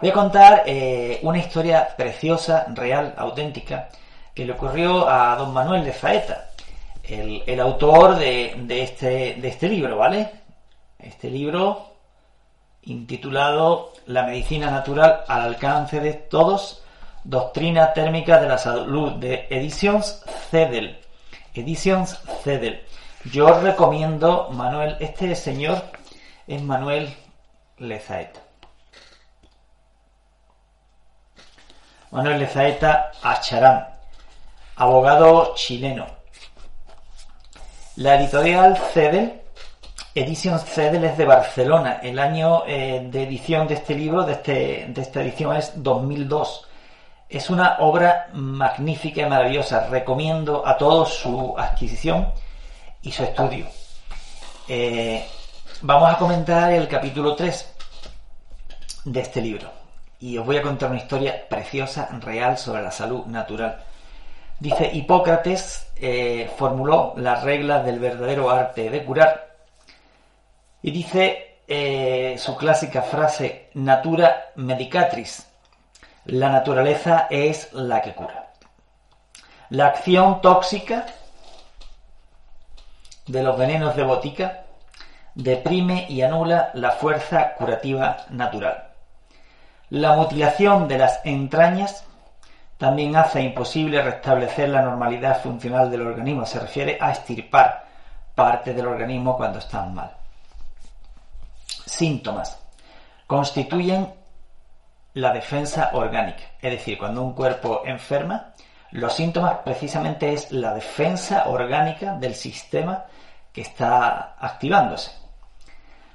Voy a contar eh, una historia preciosa, real, auténtica, que le ocurrió a don Manuel de Zaeta, el, autor de, este, de este libro, ¿vale? Este libro intitulado La medicina natural al alcance de todos, Doctrina térmica de la salud, de Editions Cedel. Editions Cedel. Yo recomiendo, Manuel, este señor es Manuel Lezaeta. Manuel Lezaeta Acharán, abogado chileno. La editorial Cedel, Edición Cedel es de Barcelona. El año eh, de edición de este libro, de, este, de esta edición, es 2002. Es una obra magnífica y maravillosa. Recomiendo a todos su adquisición y su estudio. Eh, vamos a comentar el capítulo 3 de este libro y os voy a contar una historia preciosa, real, sobre la salud natural. Dice, Hipócrates eh, formuló las reglas del verdadero arte de curar y dice eh, su clásica frase, natura medicatris, la naturaleza es la que cura. La acción tóxica de los venenos de botica deprime y anula la fuerza curativa natural. La mutilación de las entrañas también hace imposible restablecer la normalidad funcional del organismo. Se refiere a estirpar parte del organismo cuando están mal. Síntomas. Constituyen la defensa orgánica. Es decir, cuando un cuerpo enferma, los síntomas precisamente es la defensa orgánica del sistema que está activándose.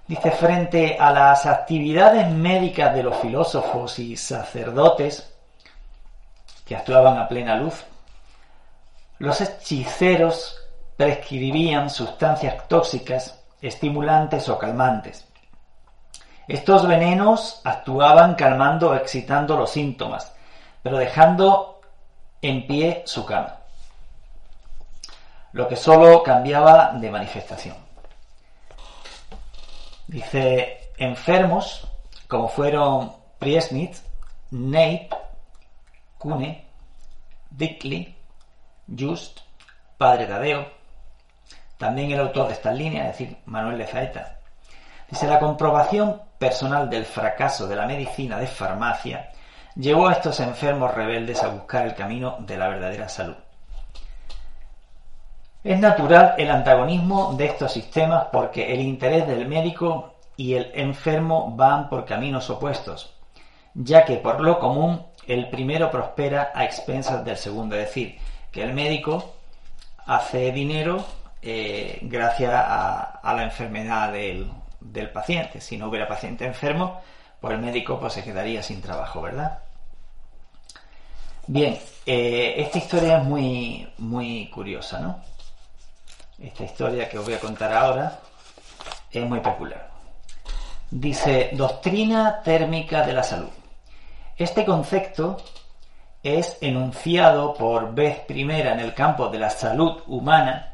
Dice, frente a las actividades médicas de los filósofos y sacerdotes que actuaban a plena luz, los hechiceros prescribían sustancias tóxicas, estimulantes o calmantes. Estos venenos actuaban calmando o excitando los síntomas, pero dejando en pie su cama, lo que solo cambiaba de manifestación. Dice, enfermos, como fueron Priesnitz, Nape, Kune, Dickley, Just, Padre Tadeo, también el autor de estas líneas, es decir, Manuel de Zaeta. Dice, la comprobación personal del fracaso de la medicina de farmacia llevó a estos enfermos rebeldes a buscar el camino de la verdadera salud. Es natural el antagonismo de estos sistemas porque el interés del médico y el enfermo van por caminos opuestos, ya que por lo común el primero prospera a expensas del segundo, es decir, que el médico hace dinero eh, gracias a, la enfermedad del, paciente. Si no hubiera paciente enfermo, pues el médico pues, se quedaría sin trabajo, ¿verdad? Bien, eh, esta historia es muy, muy curiosa, ¿no? Esta historia que os voy a contar ahora es muy popular. Dice Doctrina térmica de la salud. Este concepto es enunciado por vez primera en el campo de la salud humana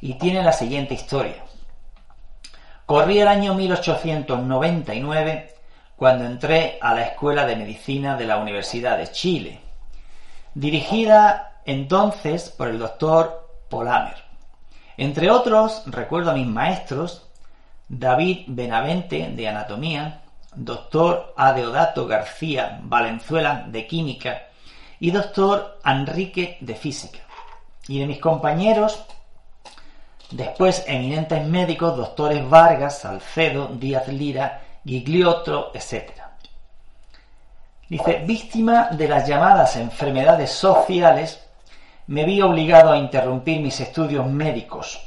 y tiene la siguiente historia. Corría el año 1899 cuando entré a la Escuela de Medicina de la Universidad de Chile, dirigida entonces por el doctor Polamer. Entre otros, recuerdo a mis maestros, David Benavente de Anatomía, doctor Adeodato García Valenzuela de Química y doctor Enrique de Física. Y de mis compañeros, después eminentes médicos, doctores Vargas, Salcedo, Díaz Lira, Gigliotto, etc. Dice, víctima de las llamadas enfermedades sociales, me vi obligado a interrumpir mis estudios médicos,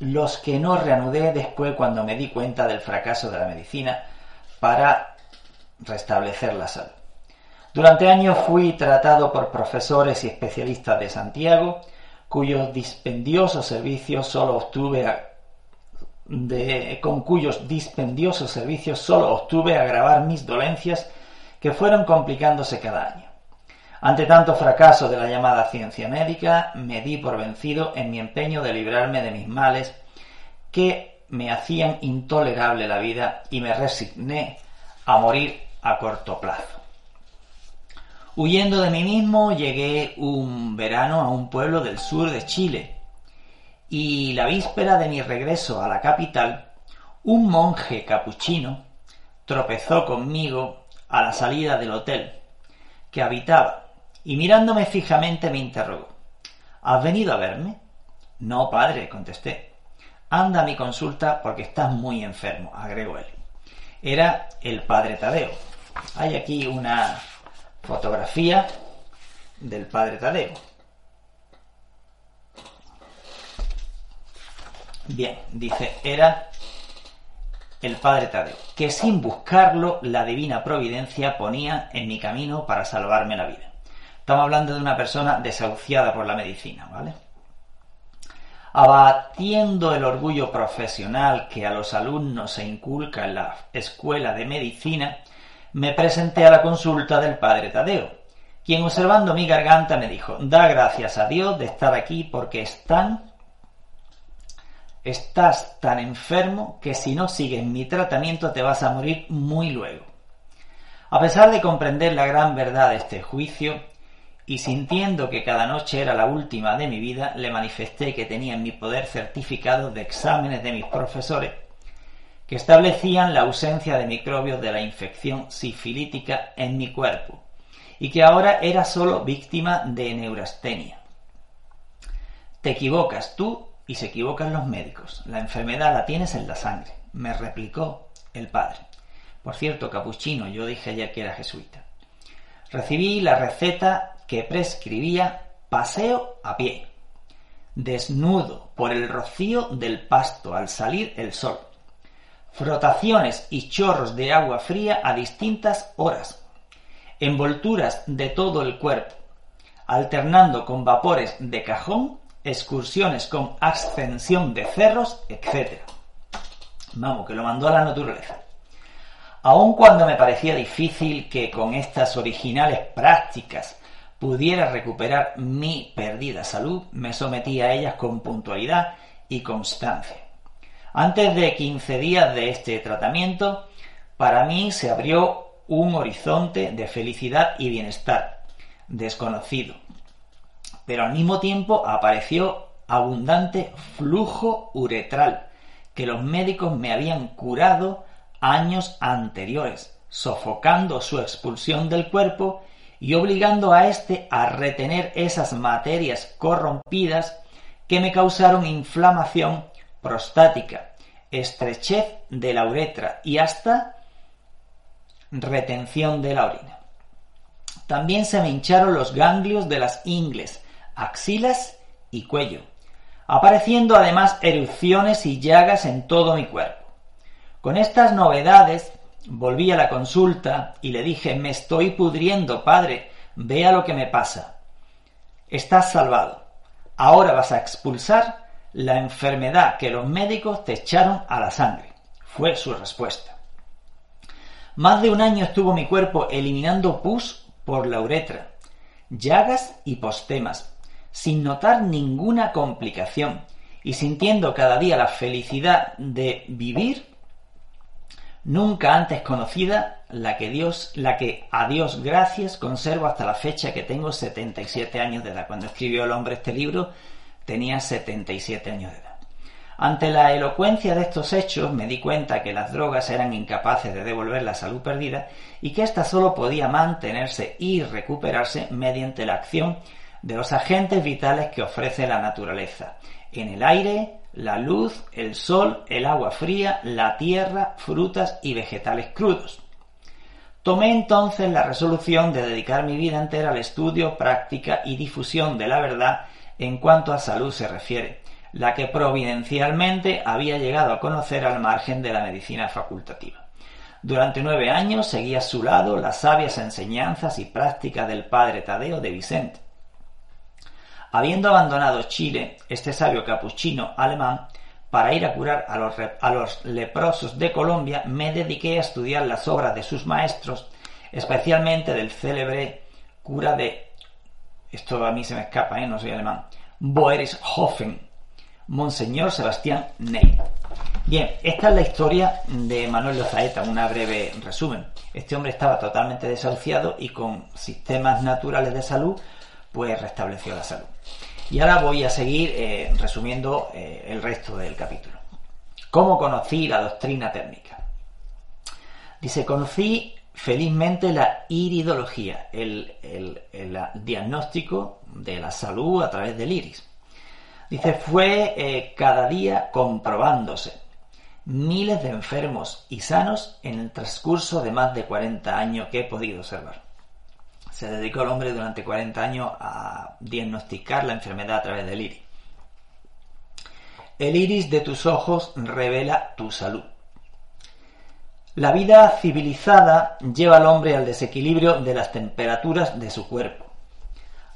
los que no reanudé después cuando me di cuenta del fracaso de la medicina para restablecer la salud. Durante años fui tratado por profesores y especialistas de Santiago, cuyos dispendiosos servicios solo obtuve con cuyos dispendiosos servicios solo obtuve agravar mis dolencias que fueron complicándose cada año. Ante tanto fracaso de la llamada ciencia médica, me di por vencido en mi empeño de librarme de mis males que me hacían intolerable la vida y me resigné a morir a corto plazo. Huyendo de mí mismo, llegué un verano a un pueblo del sur de Chile y la víspera de mi regreso a la capital, un monje capuchino tropezó conmigo a la salida del hotel que habitaba y mirándome fijamente me interrogó. ¿Has venido a verme? No, padre, contesté. Anda a mi consulta porque estás muy enfermo, agregó él. Era el padre Tadeo. Hay aquí una fotografía del padre Tadeo. Bien, dice, era el padre Tadeo, que sin buscarlo la divina providencia ponía en mi camino para salvarme la vida. Estamos hablando de una persona desahuciada por la medicina, ¿vale? Abatiendo el orgullo profesional que a los alumnos se inculca en la escuela de medicina, me presenté a la consulta del padre Tadeo, quien observando mi garganta me dijo, da gracias a Dios de estar aquí porque están Estás tan enfermo que si no sigues mi tratamiento te vas a morir muy luego. A pesar de comprender la gran verdad de este juicio, y sintiendo que cada noche era la última de mi vida, le manifesté que tenía en mi poder certificados de exámenes de mis profesores que establecían la ausencia de microbios de la infección sifilítica en mi cuerpo y que ahora era solo víctima de neurastenia. Te equivocas, tú y se equivocan los médicos. La enfermedad la tienes en la sangre, me replicó el padre. Por cierto, capuchino, yo dije ayer que era jesuita. Recibí la receta que prescribía paseo a pie, desnudo por el rocío del pasto al salir el sol, frotaciones y chorros de agua fría a distintas horas, envolturas de todo el cuerpo, alternando con vapores de cajón excursiones con ascensión de cerros, etc. Vamos, que lo mandó a la naturaleza. Aun cuando me parecía difícil que con estas originales prácticas pudiera recuperar mi perdida salud, me sometí a ellas con puntualidad y constancia. Antes de 15 días de este tratamiento, para mí se abrió un horizonte de felicidad y bienestar desconocido, pero al mismo tiempo apareció abundante flujo uretral que los médicos me habían curado años anteriores, sofocando su expulsión del cuerpo y obligando a éste a retener esas materias corrompidas que me causaron inflamación prostática, estrechez de la uretra y hasta retención de la orina. También se me hincharon los ganglios de las ingles, axilas y cuello, apareciendo además erupciones y llagas en todo mi cuerpo. Con estas novedades volví a la consulta y le dije me estoy pudriendo, padre, vea lo que me pasa. Estás salvado. Ahora vas a expulsar la enfermedad que los médicos te echaron a la sangre. Fue su respuesta. Más de un año estuvo mi cuerpo eliminando pus por la uretra, llagas y postemas, sin notar ninguna complicación y sintiendo cada día la felicidad de vivir nunca antes conocida, la que Dios, la que a Dios gracias conservo hasta la fecha que tengo 77 años de edad. Cuando escribió el hombre este libro tenía 77 años de edad. Ante la elocuencia de estos hechos me di cuenta que las drogas eran incapaces de devolver la salud perdida y que ésta solo podía mantenerse y recuperarse mediante la acción de los agentes vitales que ofrece la naturaleza. En el aire, la luz, el sol, el agua fría, la tierra, frutas y vegetales crudos. Tomé entonces la resolución de dedicar mi vida entera al estudio, práctica y difusión de la verdad en cuanto a salud se refiere, la que providencialmente había llegado a conocer al margen de la medicina facultativa. Durante nueve años seguí a su lado las sabias enseñanzas y prácticas del padre Tadeo de Vicente, Habiendo abandonado Chile, este sabio capuchino alemán, para ir a curar a los, leprosos de Colombia, me dediqué a estudiar las obras de sus maestros, especialmente del célebre cura de, esto a mí se me escapa, ¿eh? no soy alemán, Boerishofen, Monseñor Sebastián Ney. Bien, esta es la historia de Manuel Lozaeta, una breve resumen. Este hombre estaba totalmente desahuciado y con sistemas naturales de salud, pues restableció la salud. Y ahora voy a seguir eh, resumiendo eh, el resto del capítulo. ¿Cómo conocí la doctrina térmica? Dice, conocí felizmente la iridología, el, diagnóstico de la salud a través del iris. Dice, fue eh, cada día comprobándose miles de enfermos y sanos en el transcurso de más de 40 años que he podido observar. Se dedicó el hombre durante 40 años a diagnosticar la enfermedad a través del iris. El iris de tus ojos revela tu salud. La vida civilizada lleva al hombre al desequilibrio de las temperaturas de su cuerpo,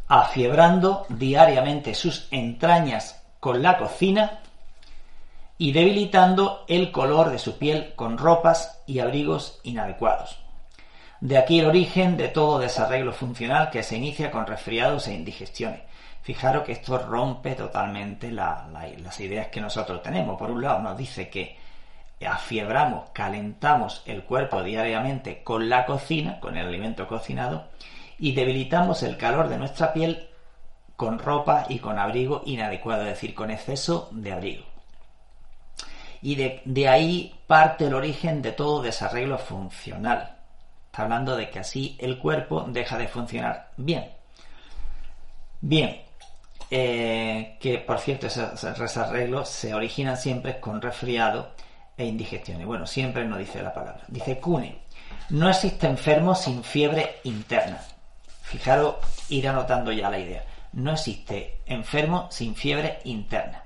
afiebrando diariamente sus entrañas con la cocina y debilitando el color de su piel con ropas y abrigos inadecuados. De aquí el origen de todo desarreglo funcional que se inicia con resfriados e indigestiones. Fijaros que esto rompe totalmente las ideas que nosotros tenemos. Por un lado nos dice que afiebramos, calentamos el cuerpo diariamente con la cocina, con el alimento cocinado, y debilitamos el calor de nuestra piel con ropa y con abrigo inadecuado, es decir, con exceso de abrigo. Y de, de ahí parte el origen de todo desarreglo funcional. Hablando de que así el cuerpo deja de funcionar bien. Bien, eh, que por cierto esos desarreglos se originan siempre con resfriado e indigestiones. Bueno, siempre no dice la palabra. Dice Cune, no existe enfermo sin fiebre interna. Fijaros, ir anotando ya la idea. No existe enfermo sin fiebre interna.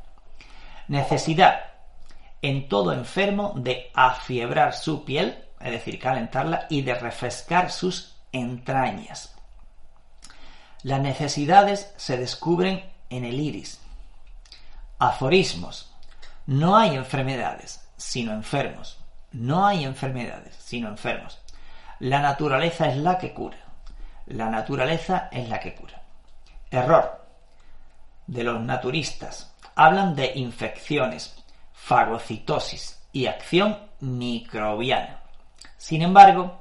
Necesidad en todo enfermo de afiebrar su piel, es decir, calentarla, y de refrescar sus entrañas. Las necesidades se descubren en el iris. Aforismos. No hay enfermedades, sino enfermos. No hay enfermedades, sino enfermos. La naturaleza es la que cura. La naturaleza es la que cura. Error de los naturistas. Hablan de infecciones, fagocitosis y acción microbiana. Sin embargo,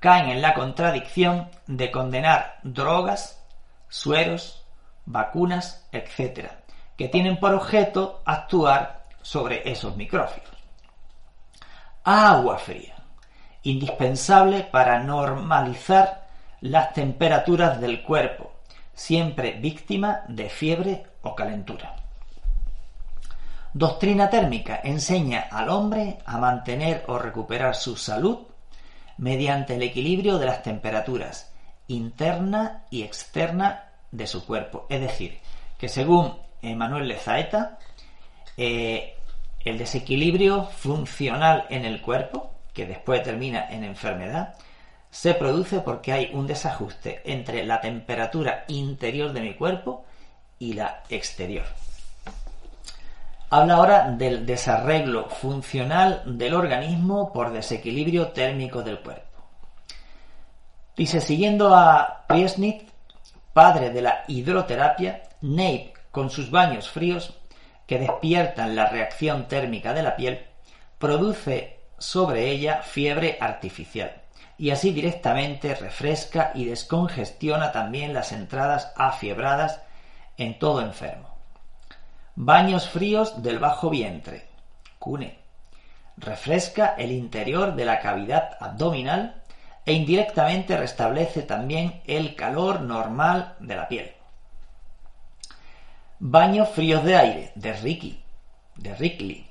caen en la contradicción de condenar drogas, sueros, vacunas, etc., que tienen por objeto actuar sobre esos micrófilos. Agua fría, indispensable para normalizar las temperaturas del cuerpo, siempre víctima de fiebre o calentura. Doctrina térmica enseña al hombre a mantener o recuperar su salud mediante el equilibrio de las temperaturas interna y externa de su cuerpo. Es decir, que según Emanuel Lezaeta, eh, el desequilibrio funcional en el cuerpo, que después termina en enfermedad, se produce porque hay un desajuste entre la temperatura interior de mi cuerpo y la exterior. Habla ahora del desarreglo funcional del organismo por desequilibrio térmico del cuerpo. Dice, siguiendo a Priesnitz, padre de la hidroterapia, Neip, con sus baños fríos, que despiertan la reacción térmica de la piel, produce sobre ella fiebre artificial y así directamente refresca y descongestiona también las entradas afiebradas en todo enfermo. Baños fríos del bajo vientre. Cune. Refresca el interior de la cavidad abdominal e indirectamente restablece también el calor normal de la piel. Baños fríos de aire, de Ricky, de Rickley,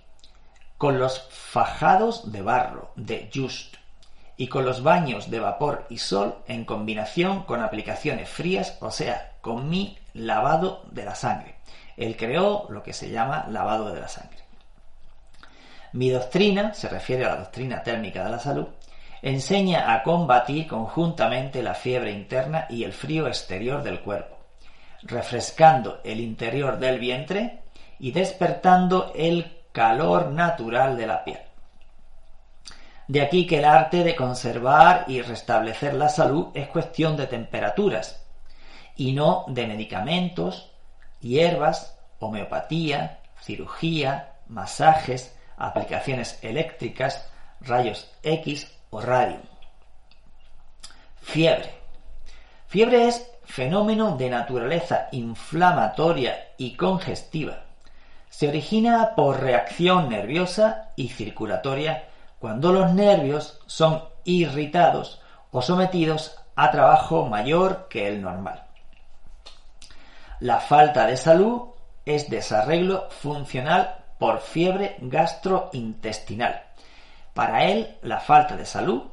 con los fajados de barro, de Just, y con los baños de vapor y sol en combinación con aplicaciones frías, o sea, con mi lavado de la sangre. Él creó lo que se llama lavado de la sangre. Mi doctrina, se refiere a la doctrina térmica de la salud, enseña a combatir conjuntamente la fiebre interna y el frío exterior del cuerpo, refrescando el interior del vientre y despertando el calor natural de la piel. De aquí que el arte de conservar y restablecer la salud es cuestión de temperaturas y no de medicamentos, hierbas, homeopatía, cirugía, masajes, aplicaciones eléctricas, rayos X o radio. Fiebre. Fiebre es fenómeno de naturaleza inflamatoria y congestiva. Se origina por reacción nerviosa y circulatoria cuando los nervios son irritados o sometidos a trabajo mayor que el normal. La falta de salud es desarreglo funcional por fiebre gastrointestinal. Para él, la falta de salud,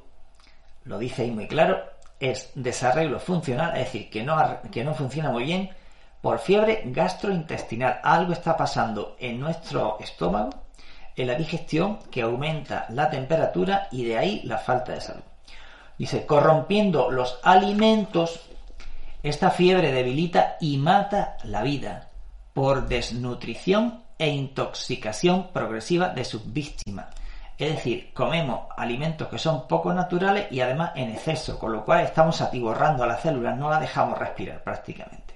lo dice ahí muy claro, es desarreglo funcional, es decir, que no, que no funciona muy bien por fiebre gastrointestinal. Algo está pasando en nuestro estómago, en la digestión, que aumenta la temperatura y de ahí la falta de salud. Dice, corrompiendo los alimentos, esta fiebre debilita y mata la vida por desnutrición e intoxicación progresiva de sus víctimas. Es decir, comemos alimentos que son poco naturales y además en exceso, con lo cual estamos atiborrando a las células, no la dejamos respirar prácticamente.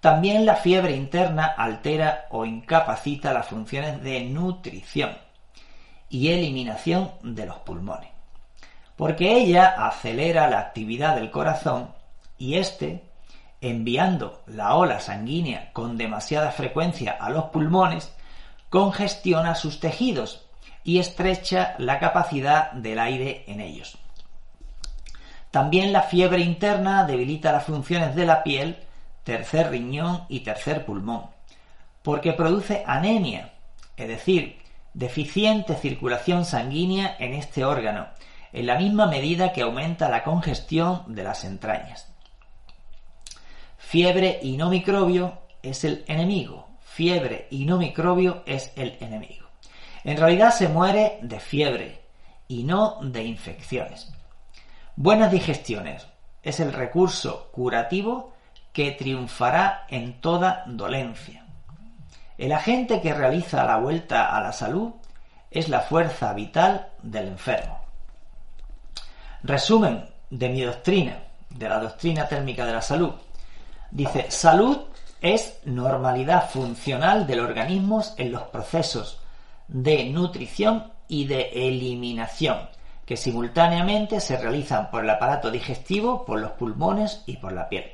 También la fiebre interna altera o incapacita las funciones de nutrición y eliminación de los pulmones, porque ella acelera la actividad del corazón y éste enviando la ola sanguínea con demasiada frecuencia a los pulmones, congestiona sus tejidos y estrecha la capacidad del aire en ellos. También la fiebre interna debilita las funciones de la piel, tercer riñón y tercer pulmón, porque produce anemia, es decir, deficiente circulación sanguínea en este órgano, en la misma medida que aumenta la congestión de las entrañas. Fiebre y no microbio es el enemigo. Fiebre y no microbio es el enemigo. En realidad se muere de fiebre y no de infecciones. Buenas digestiones es el recurso curativo que triunfará en toda dolencia. El agente que realiza la vuelta a la salud es la fuerza vital del enfermo. Resumen de mi doctrina, de la doctrina térmica de la salud. Dice, salud es normalidad funcional del organismo en los procesos de nutrición y de eliminación, que simultáneamente se realizan por el aparato digestivo, por los pulmones y por la piel.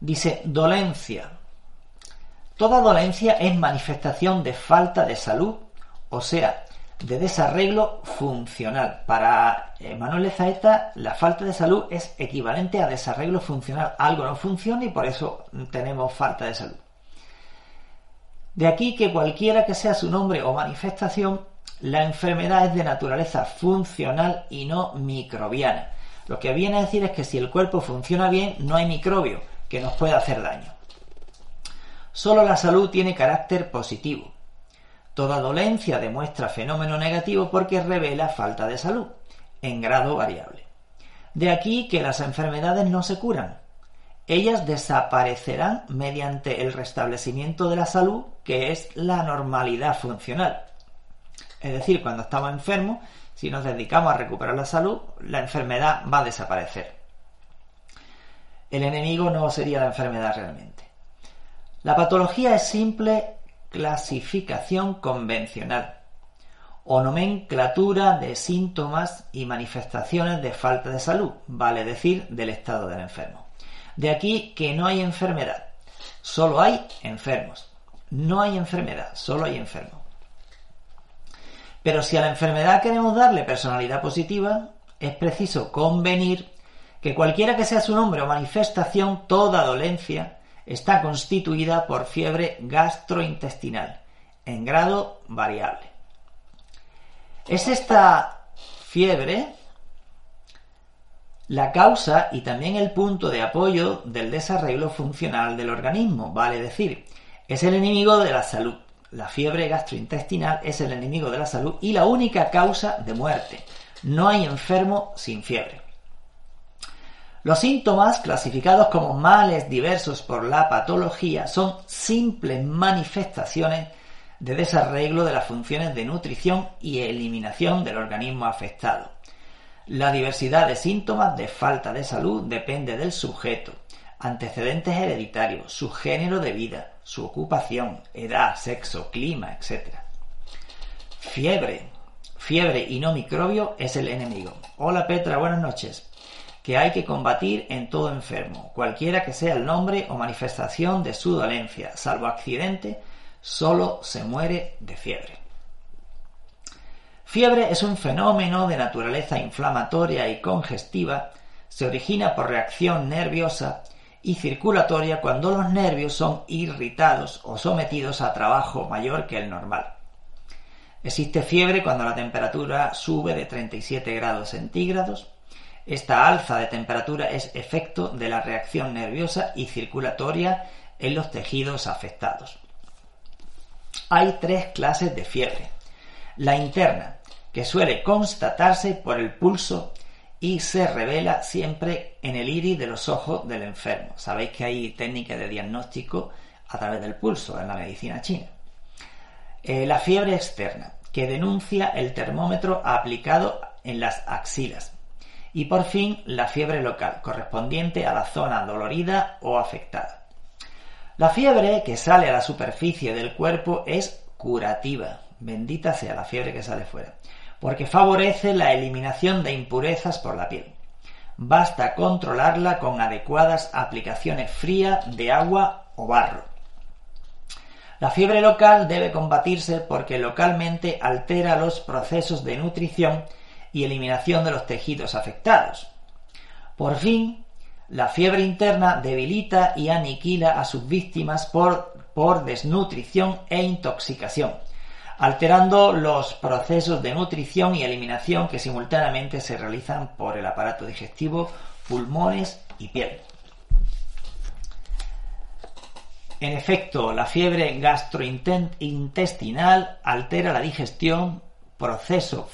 Dice, dolencia. Toda dolencia es manifestación de falta de salud, o sea, de desarreglo funcional. Para eh, Manuel Ezaeta, la falta de salud es equivalente a desarreglo funcional. Algo no funciona y por eso tenemos falta de salud. De aquí que cualquiera que sea su nombre o manifestación, la enfermedad es de naturaleza funcional y no microbiana. Lo que viene a decir es que si el cuerpo funciona bien, no hay microbio que nos pueda hacer daño. Solo la salud tiene carácter positivo. Toda dolencia demuestra fenómeno negativo porque revela falta de salud, en grado variable. De aquí que las enfermedades no se curan. Ellas desaparecerán mediante el restablecimiento de la salud, que es la normalidad funcional. Es decir, cuando estamos enfermos, si nos dedicamos a recuperar la salud, la enfermedad va a desaparecer. El enemigo no sería la enfermedad realmente. La patología es simple clasificación convencional o nomenclatura de síntomas y manifestaciones de falta de salud, vale decir, del estado del enfermo. De aquí que no hay enfermedad, solo hay enfermos. No hay enfermedad, solo hay enfermos. Pero si a la enfermedad queremos darle personalidad positiva, es preciso convenir que cualquiera que sea su nombre o manifestación, toda dolencia, está constituida por fiebre gastrointestinal en grado variable. Es esta fiebre la causa y también el punto de apoyo del desarreglo funcional del organismo, vale decir, es el enemigo de la salud. La fiebre gastrointestinal es el enemigo de la salud y la única causa de muerte. No hay enfermo sin fiebre. Los síntomas, clasificados como males diversos por la patología, son simples manifestaciones de desarreglo de las funciones de nutrición y eliminación del organismo afectado. La diversidad de síntomas de falta de salud depende del sujeto, antecedentes hereditarios, su género de vida, su ocupación, edad, sexo, clima, etc. Fiebre. Fiebre y no microbio es el enemigo. Hola Petra, buenas noches. Que hay que combatir en todo enfermo, cualquiera que sea el nombre o manifestación de su dolencia, salvo accidente, solo se muere de fiebre. Fiebre es un fenómeno de naturaleza inflamatoria y congestiva, se origina por reacción nerviosa y circulatoria cuando los nervios son irritados o sometidos a trabajo mayor que el normal. Existe fiebre cuando la temperatura sube de 37 grados centígrados. Esta alza de temperatura es efecto de la reacción nerviosa y circulatoria en los tejidos afectados. Hay tres clases de fiebre. La interna, que suele constatarse por el pulso y se revela siempre en el iris de los ojos del enfermo. Sabéis que hay técnicas de diagnóstico a través del pulso en la medicina china. Eh, la fiebre externa, que denuncia el termómetro aplicado en las axilas. Y por fin, la fiebre local, correspondiente a la zona dolorida o afectada. La fiebre que sale a la superficie del cuerpo es curativa. Bendita sea la fiebre que sale fuera porque favorece la eliminación de impurezas por la piel. Basta controlarla con adecuadas aplicaciones frías de agua o barro. La fiebre local debe combatirse porque localmente altera los procesos de nutrición y eliminación de los tejidos afectados. Por fin, la fiebre interna debilita y aniquila a sus víctimas por, por desnutrición e intoxicación, alterando los procesos de nutrición y eliminación que simultáneamente se realizan por el aparato digestivo, pulmones y piel. En efecto, la fiebre gastrointestinal altera la digestión, proceso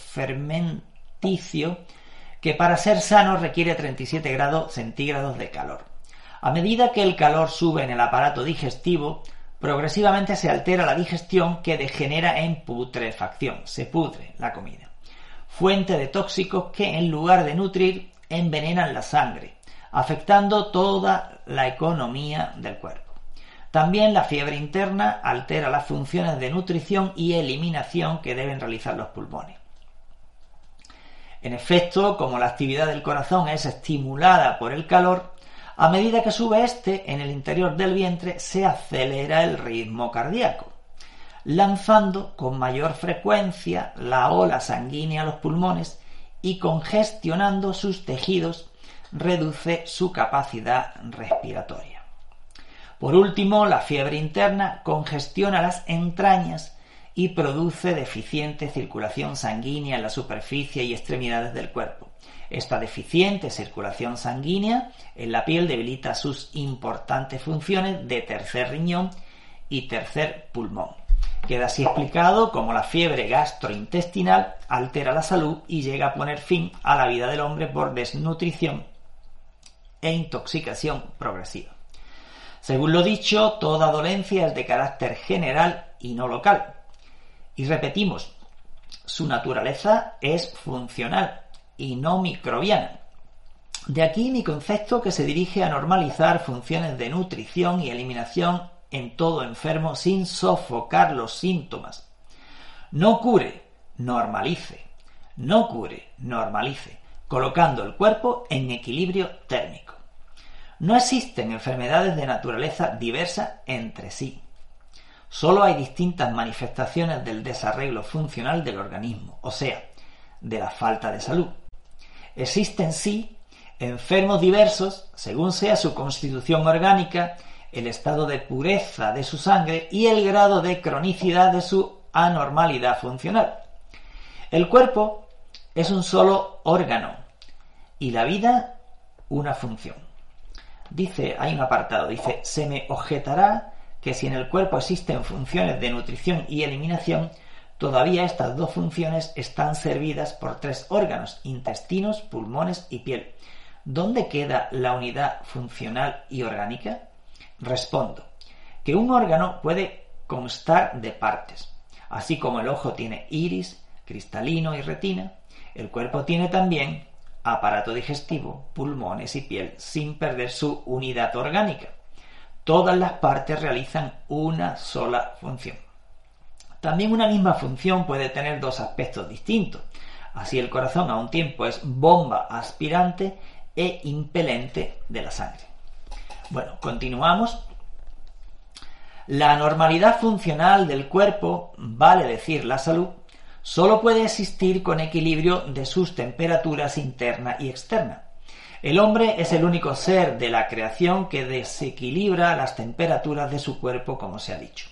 que para ser sano requiere 37 grados centígrados de calor. A medida que el calor sube en el aparato digestivo, Progresivamente se altera la digestión que degenera en putrefacción, se pudre la comida. Fuente de tóxicos que en lugar de nutrir envenenan la sangre, afectando toda la economía del cuerpo. También la fiebre interna altera las funciones de nutrición y eliminación que deben realizar los pulmones. En efecto, como la actividad del corazón es estimulada por el calor, a medida que sube este en el interior del vientre, se acelera el ritmo cardíaco, lanzando con mayor frecuencia la ola sanguínea a los pulmones y congestionando sus tejidos, reduce su capacidad respiratoria. Por último, la fiebre interna congestiona las entrañas y produce deficiente circulación sanguínea en la superficie y extremidades del cuerpo, esta deficiente circulación sanguínea en la piel debilita sus importantes funciones de tercer riñón y tercer pulmón. Queda así explicado cómo la fiebre gastrointestinal altera la salud y llega a poner fin a la vida del hombre por desnutrición e intoxicación progresiva. Según lo dicho, toda dolencia es de carácter general y no local. Y repetimos, su naturaleza es funcional, y no microbiana. De aquí mi concepto que se dirige a normalizar funciones de nutrición y eliminación en todo enfermo sin sofocar los síntomas. No cure, normalice. No cure, normalice, colocando el cuerpo en equilibrio térmico. No existen enfermedades de naturaleza diversa entre sí. Solo hay distintas manifestaciones del desarreglo funcional del organismo, o sea, de la falta de salud. Existen sí enfermos diversos según sea su constitución orgánica, el estado de pureza de su sangre y el grado de cronicidad de su anormalidad funcional. El cuerpo es un solo órgano y la vida una función. Dice, hay un apartado, dice, se me objetará que si en el cuerpo existen funciones de nutrición y eliminación, Todavía estas dos funciones están servidas por tres órganos, intestinos, pulmones y piel. ¿Dónde queda la unidad funcional y orgánica? Respondo, que un órgano puede constar de partes. Así como el ojo tiene iris, cristalino y retina, el cuerpo tiene también aparato digestivo, pulmones y piel, sin perder su unidad orgánica. Todas las partes realizan una sola función. También una misma función puede tener dos aspectos distintos. Así el corazón a un tiempo es bomba aspirante e impelente de la sangre. Bueno, continuamos. La normalidad funcional del cuerpo, vale decir la salud, solo puede existir con equilibrio de sus temperaturas interna y externa. El hombre es el único ser de la creación que desequilibra las temperaturas de su cuerpo, como se ha dicho.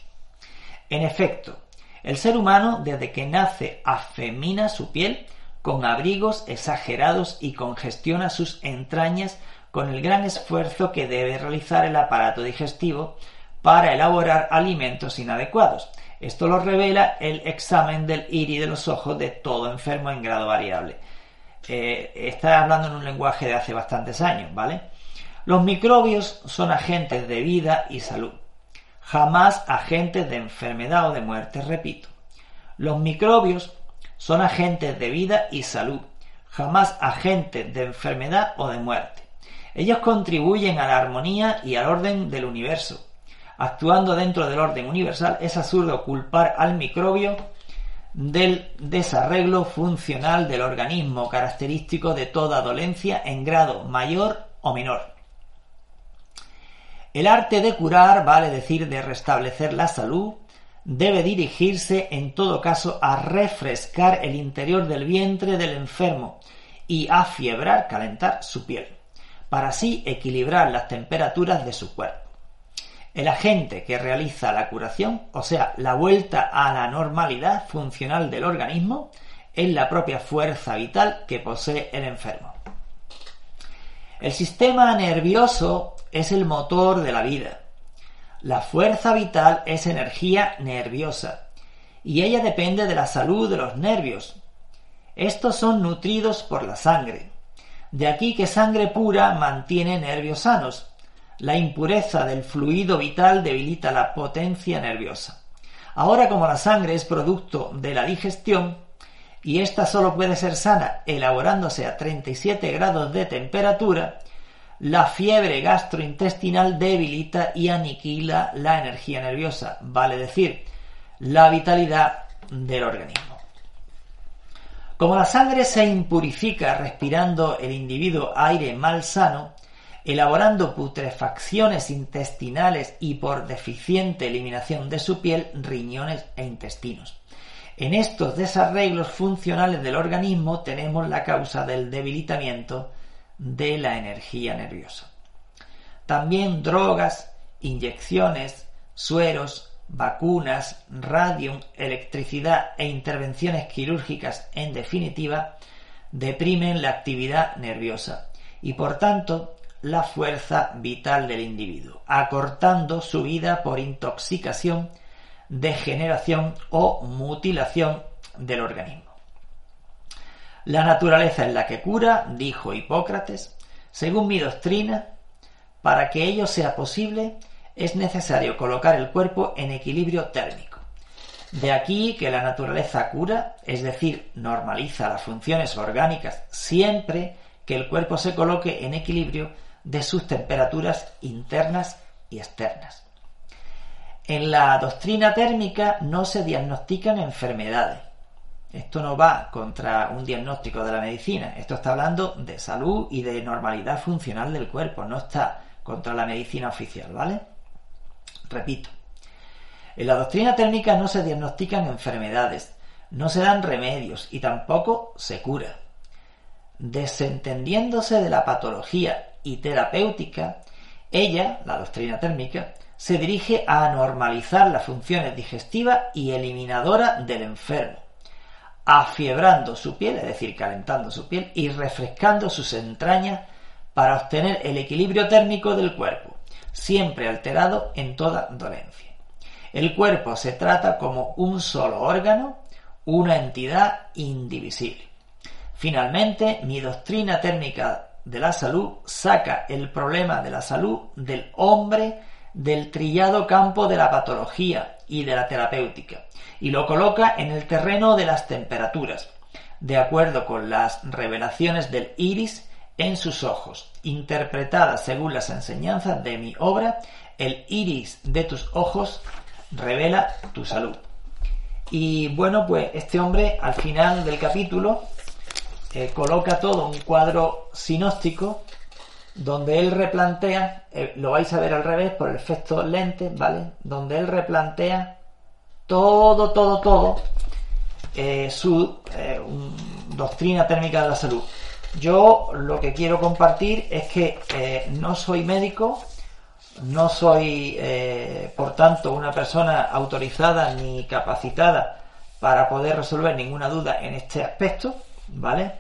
En efecto, el ser humano desde que nace afemina su piel con abrigos exagerados y congestiona sus entrañas con el gran esfuerzo que debe realizar el aparato digestivo para elaborar alimentos inadecuados. Esto lo revela el examen del iris de los ojos de todo enfermo en grado variable. Está hablando en un lenguaje de hace bastantes años, ¿vale? Los microbios son agentes de vida y salud, jamás agentes de enfermedad o de muerte, repito. Los microbios son agentes de vida y salud, jamás agentes de enfermedad o de muerte. Ellos contribuyen a la armonía y al orden del universo. Actuando dentro del orden universal, es absurdo culpar al microbio del desarreglo funcional del organismo característico de toda dolencia en grado mayor o menor. El arte de curar, vale decir de restablecer la salud, debe dirigirse en todo caso a refrescar el interior del vientre del enfermo y a fiebrar, calentar su piel, para así equilibrar las temperaturas de su cuerpo. El agente que realiza la curación, o sea, la vuelta a la normalidad funcional del organismo, es la propia fuerza vital que posee el enfermo. El sistema nervioso es el motor de la vida. La fuerza vital es energía nerviosa y ella depende de la salud de los nervios. Estos son nutridos por la sangre. De aquí que sangre pura mantiene nervios sanos la impureza del fluido vital debilita la potencia nerviosa. Ahora como la sangre es producto de la digestión, y ésta solo puede ser sana elaborándose a 37 grados de temperatura, la fiebre gastrointestinal debilita y aniquila la energía nerviosa, vale decir, la vitalidad del organismo. Como la sangre se impurifica respirando el individuo aire malsano, elaborando putrefacciones intestinales y por deficiente eliminación de su piel, riñones e intestinos. En estos desarreglos funcionales del organismo tenemos la causa del debilitamiento de la energía nerviosa. También drogas, inyecciones, sueros, vacunas, radium, electricidad e intervenciones quirúrgicas, en definitiva, deprimen la actividad nerviosa y por tanto la fuerza vital del individuo, acortando su vida por intoxicación, degeneración o mutilación del organismo. La naturaleza es la que cura, dijo Hipócrates. Según mi doctrina, para que ello sea posible, es necesario colocar el cuerpo en equilibrio térmico. De aquí que la naturaleza cura, es decir, normaliza las funciones orgánicas siempre que el cuerpo se coloque en equilibrio de sus temperaturas internas y externas. En la doctrina térmica no se diagnostican enfermedades. Esto no va contra un diagnóstico de la medicina. Esto está hablando de salud y de normalidad funcional del cuerpo. No está contra la medicina oficial, ¿vale? Repito. En la doctrina térmica no se diagnostican enfermedades, no se dan remedios y tampoco se cura. Desentendiéndose de la patología y terapéutica, ella, la doctrina térmica, se dirige a normalizar las funciones digestiva y eliminadora del enfermo, afiebrando su piel, es decir, calentando su piel y refrescando sus entrañas para obtener el equilibrio térmico del cuerpo, siempre alterado en toda dolencia. El cuerpo se trata como un solo órgano, una entidad indivisible. Finalmente, mi doctrina térmica de la salud saca el problema de la salud del hombre del trillado campo de la patología y de la terapéutica y lo coloca en el terreno de las temperaturas, de acuerdo con las revelaciones del iris en sus ojos, interpretada según las enseñanzas de mi obra, el iris de tus ojos revela tu salud. Y bueno, pues este hombre al final del capítulo eh, coloca todo un cuadro sinóptico donde él replantea, eh, lo vais a ver al revés por el efecto lente, ¿vale? Donde él replantea todo, todo, todo eh, su doctrina térmica de la salud. Yo lo que quiero compartir es que no soy médico, no soy, por tanto, una persona autorizada ni capacitada para poder resolver ninguna duda en este aspecto, ¿vale?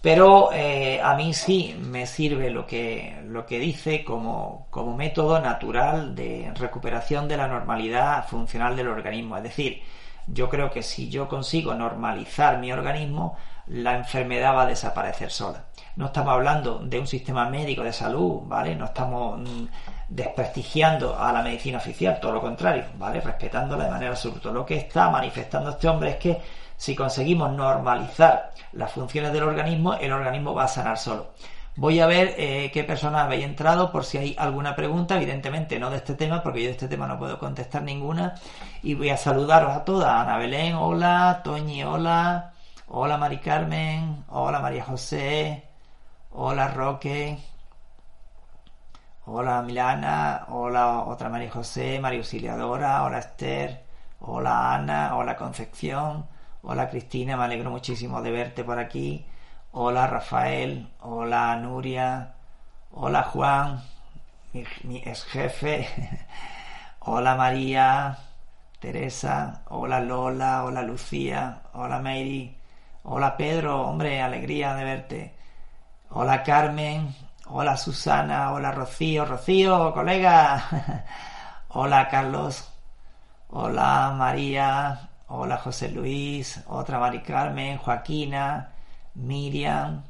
Pero eh, a mí sí me sirve lo que, lo que dice como, como método natural de recuperación de la normalidad funcional del organismo. Es decir, yo creo que si yo consigo normalizar mi organismo, la enfermedad va a desaparecer sola. No estamos hablando de un sistema médico de salud, ¿vale? No estamos mm, desprestigiando a la medicina oficial, todo lo contrario, ¿vale? Respetándola de manera absoluta. Lo que está manifestando este hombre es que si conseguimos normalizar las funciones del organismo, el organismo va a sanar solo. Voy a ver eh, qué personas habéis entrado por si hay alguna pregunta, evidentemente no de este tema, porque yo de este tema no puedo contestar ninguna. Y voy a saludaros a todas. Ana Belén, hola. Toñi, hola. Hola Mari Carmen. Hola María José. Hola Roque. Hola Milana. Hola otra María José. María Auxiliadora. Hola Esther. Hola Ana. Hola Concepción. Hola Cristina, me alegro muchísimo de verte por aquí. Hola Rafael, hola Nuria, hola Juan, mi, ex jefe. hola María, Teresa, hola Lola, hola Lucía, hola Mary, hola Pedro, hombre, alegría de verte. Hola Carmen, hola Susana, hola Rocío, Rocío, colega. hola Carlos, hola María, Hola José Luis, otra Mari Carmen, Joaquina, Miriam,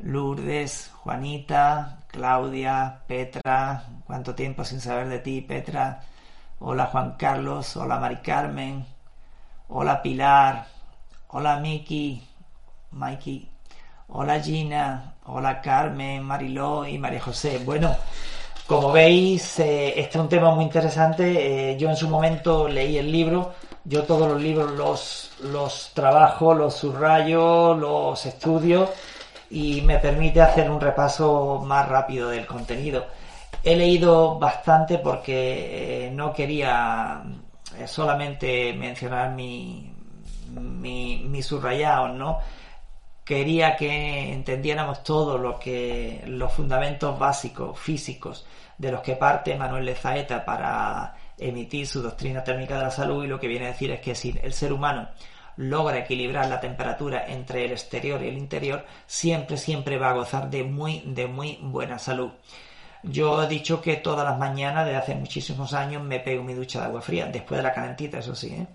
Lourdes, Juanita, Claudia, Petra, cuánto tiempo sin saber de ti, Petra. Hola Juan Carlos, hola Mari Carmen, hola Pilar, hola Miki, Mikey, hola Gina, hola Carmen, Mariló y María José. Bueno, como veis, eh, este es un tema muy interesante. Eh, yo en su momento leí el libro yo todos los libros los, los trabajo, los subrayo, los estudio y me permite hacer un repaso más rápido del contenido. He leído bastante porque eh, no quería eh, solamente mencionar mi, mi, mi subrayado, ¿no? Quería que entendiéramos todo lo que los fundamentos básicos físicos de los que parte Manuel Lezaeta para emitir su doctrina térmica de la salud y lo que viene a decir es que si el ser humano logra equilibrar la temperatura entre el exterior y el interior, siempre, siempre va a gozar de muy, de muy buena salud. Yo he dicho que todas las mañanas, desde hace muchísimos años, me pego mi ducha de agua fría, después de la calentita, eso sí, ¿eh?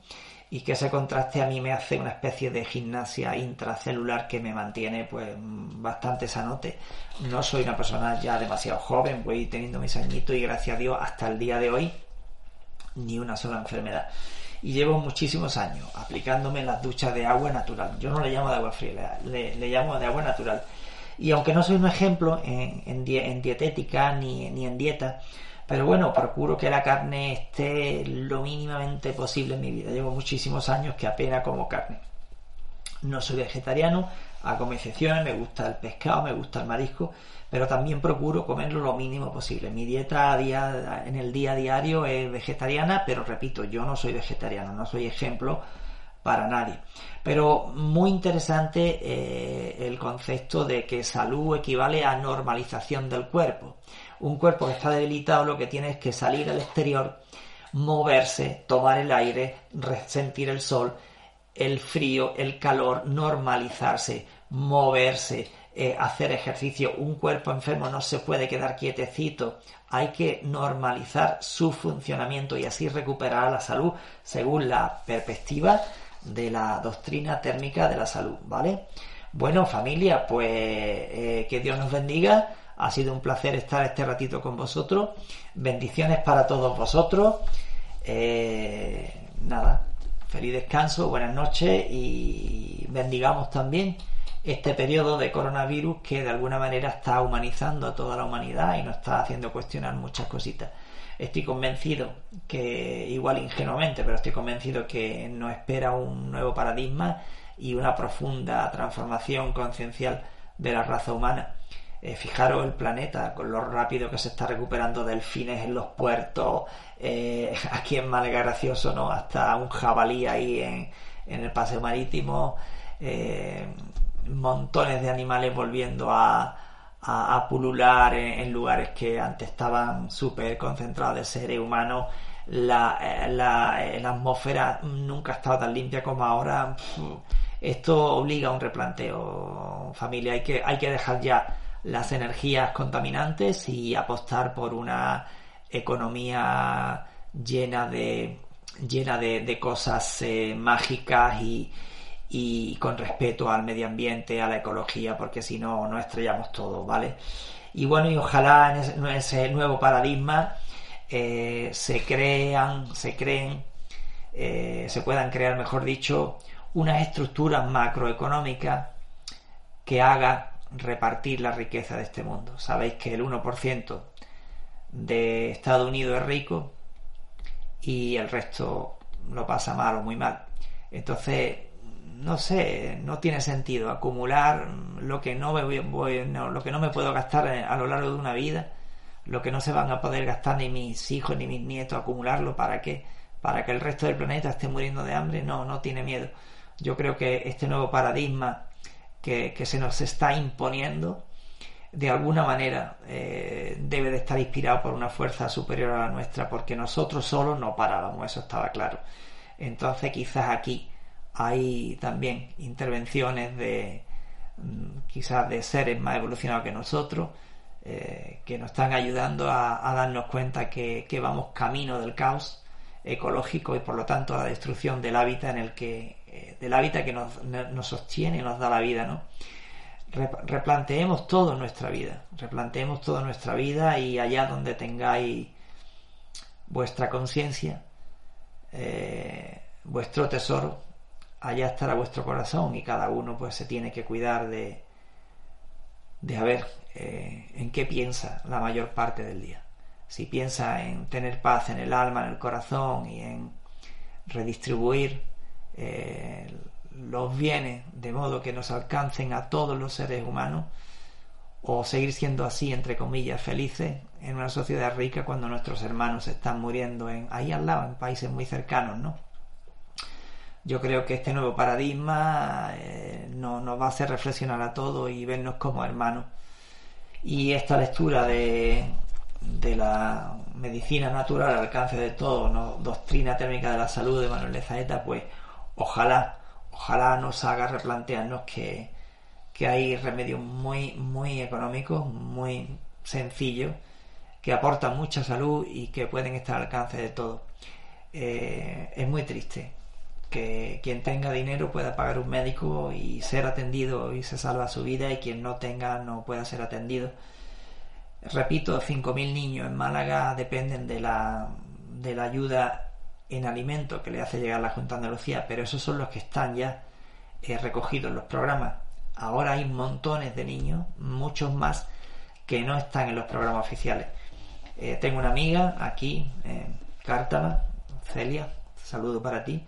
y que ese contraste a mí me hace una especie de gimnasia intracelular que me mantiene pues bastante sanote. No soy una persona ya demasiado joven, voy teniendo mis añitos y gracias a Dios hasta el día de hoy ni una sola enfermedad. Y llevo muchísimos años aplicándome las duchas de agua natural. Yo no le llamo de agua fría, le, llamo de agua natural. Y aunque no soy un ejemplo en, dietética ni, ni en dieta, pero bueno, procuro que la carne esté lo mínimamente posible en mi vida. Llevo muchísimos años que apenas como carne. No soy vegetariano, hago excepciones, me gusta el pescado, me gusta el marisco, pero también procuro comerlo lo mínimo posible. Mi dieta día, en el día a diario es vegetariana, pero repito, yo no soy vegetariano, no soy ejemplo para nadie. Pero muy interesante eh, el concepto de que salud equivale a normalización del cuerpo. Un cuerpo que está debilitado lo que tiene es que salir al exterior, moverse, tomar el aire, sentir el sol, el frío, el calor, normalizarse, moverse, eh, hacer ejercicio. Un cuerpo enfermo no se puede quedar quietecito. Hay que normalizar su funcionamiento y así recuperar la salud según la perspectiva de la doctrina térmica de la salud, ¿vale? Bueno, familia, pues eh, que Dios nos bendiga. Ha sido un placer estar este ratito con vosotros. Bendiciones para todos vosotros. Eh, nada, feliz descanso, buenas noches y bendigamos también este periodo de coronavirus que de alguna manera está humanizando a toda la humanidad y nos está haciendo cuestionar muchas cositas. Estoy convencido que, igual ingenuamente, pero estoy convencido que nos espera un nuevo paradigma y una profunda transformación conciencial de la raza humana. Eh, fijaros el planeta, con lo rápido que se está recuperando delfines en los puertos, eh, aquí en Málaga gracioso, ¿no? Hasta un jabalí ahí en, el paseo marítimo, eh, montones de animales volviendo a, pulular en, lugares que antes estaban súper concentrados de seres humanos. La, la, atmósfera nunca ha estado tan limpia como ahora. Esto obliga a un replanteo, familia. Hay que, hay que dejar ya las energías contaminantes y apostar por una economía llena de llena de, cosas eh, mágicas y, y, con respeto al medio ambiente, a la ecología, porque si no, nos estrellamos todo, ¿vale? Y bueno, y ojalá en ese, nuevo paradigma eh, se crean, se creen, eh, se puedan crear, mejor dicho, unas estructuras macroeconómicas que haga repartir la riqueza de este mundo. Sabéis que el 1% de Estados Unidos es rico y el resto lo pasa mal o muy mal. Entonces, no sé, no tiene sentido acumular lo que no me, voy, lo que no me puedo gastar a lo largo de una vida, lo que no se van a poder gastar ni mis hijos ni mis nietos, acumularlo para que para que el resto del planeta esté muriendo de hambre, no, no tiene miedo. Yo creo que este nuevo paradigma que, se nos está imponiendo, de alguna manera eh, debe de estar inspirado por una fuerza superior a la nuestra, porque nosotros solos no parábamos, eso estaba claro. Entonces quizás aquí hay también intervenciones de mm, quizás de seres más evolucionados que nosotros, eh, que nos están ayudando a, darnos cuenta que, vamos camino del caos ecológico y por lo tanto a la destrucción del hábitat en el que eh, del hábitat que nos, sostiene y nos da la vida, ¿no? replanteemos todo nuestra vida, replanteemos toda nuestra vida y allá donde tengáis vuestra conciencia, eh, vuestro tesoro, allá estará vuestro corazón y cada uno pues se tiene que cuidar de, de a ver eh, en qué piensa la mayor parte del día. Si piensa en tener paz en el alma, en el corazón y en redistribuir eh, los bienes de modo que nos alcancen a todos los seres humanos o seguir siendo así, entre comillas, felices en una sociedad rica cuando nuestros hermanos están muriendo en, ahí al lado, en países muy cercanos, ¿no? Yo creo que este nuevo paradigma eh, nos va a hacer reflexionar a todos y vernos como hermanos. Y esta lectura de, de la medicina natural al alcance de todos, doctrina térmica de la salud de Manuel de Zaeta, pues ojalá, ojalá nos haga replantearnos que, hay remedios muy, muy económicos, muy sencillos, que aportan mucha salud y que pueden estar al alcance de todos. Eh, es muy triste que quien tenga dinero pueda pagar un médico y ser atendido y se salva su vida y quien no tenga no pueda ser atendido. Repito, 5.000 niños en Málaga dependen de la, de la ayuda en alimento que le hace llegar la Junta de Andalucía, pero esos son los que están ya eh, recogidos en los programas. Ahora hay montones de niños, muchos más, que no están en los programas oficiales. Eh, tengo una amiga aquí, en Cártama, Celia, saludo para ti,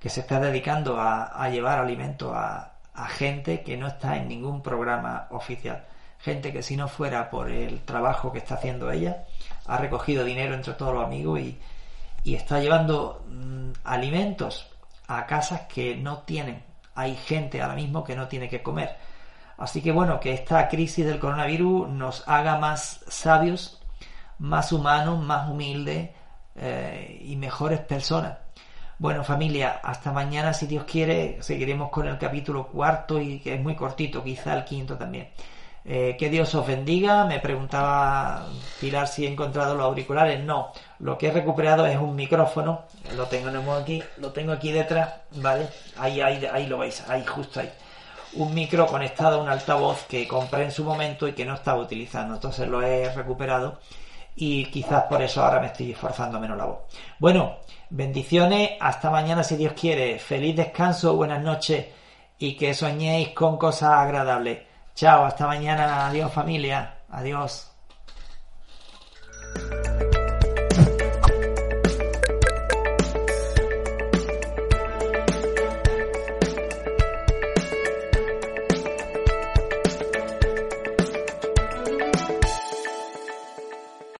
que se está dedicando a, llevar alimento a, gente que no está en ningún programa oficial. Gente que si no fuera por el trabajo que está haciendo ella, ha recogido dinero entre todos los amigos y, y está llevando mm, alimentos a casas que no tienen. Hay gente ahora mismo que no tiene que comer. Así que bueno, que esta crisis del coronavirus nos haga más sabios, más humanos, más humildes eh, y mejores personas. Bueno familia, hasta mañana si Dios quiere, seguiremos con el capítulo cuarto y que es muy cortito, quizá el quinto también. Eh, que Dios os bendiga. Me preguntaba Pilar si he encontrado los auriculares. No, lo que he recuperado es un micrófono. Lo tengo aquí, lo tengo aquí detrás, ¿vale? Ahí, ahí, ahí lo veis, ahí, justo ahí. Un micro conectado a un altavoz que compré en su momento y que no estaba utilizando. Entonces lo he recuperado y quizás por eso ahora me estoy esforzando menos la voz. Bueno, Bendiciones, hasta mañana si Dios quiere. Feliz descanso, buenas noches y que soñéis con cosas agradables. Chao, hasta mañana. Adiós familia. Adiós.